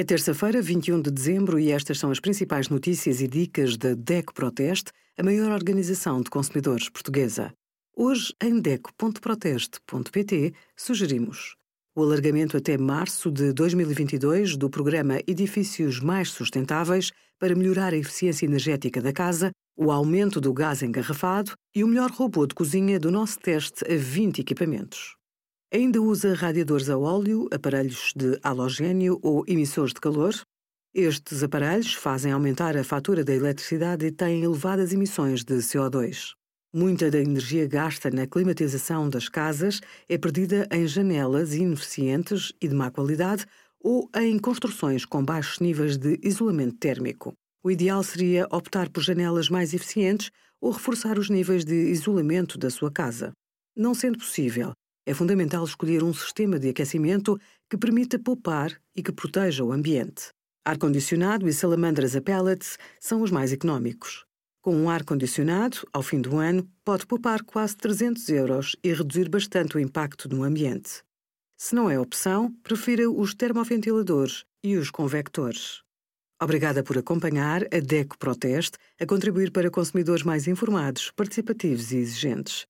É terça-feira, 21 de dezembro, e estas são as principais notícias e dicas da DECO Proteste, a maior organização de consumidores portuguesa. Hoje, em DECO.proteste.pt, sugerimos o alargamento até março de 2022 do programa Edifícios Mais Sustentáveis para melhorar a eficiência energética da casa, o aumento do gás engarrafado e o melhor robô de cozinha do nosso teste a 20 equipamentos. Ainda usa radiadores a óleo, aparelhos de halogênio ou emissores de calor? Estes aparelhos fazem aumentar a fatura da eletricidade e têm elevadas emissões de CO2. Muita da energia gasta na climatização das casas é perdida em janelas ineficientes e de má qualidade ou em construções com baixos níveis de isolamento térmico. O ideal seria optar por janelas mais eficientes ou reforçar os níveis de isolamento da sua casa. Não sendo possível, é fundamental escolher um sistema de aquecimento que permita poupar e que proteja o ambiente. Ar-condicionado e salamandras a pellets são os mais económicos. Com um ar-condicionado, ao fim do ano, pode poupar quase 300 euros e reduzir bastante o impacto no ambiente. Se não é opção, prefira os termoventiladores e os convectores. Obrigada por acompanhar a DECO Proteste a contribuir para consumidores mais informados, participativos e exigentes.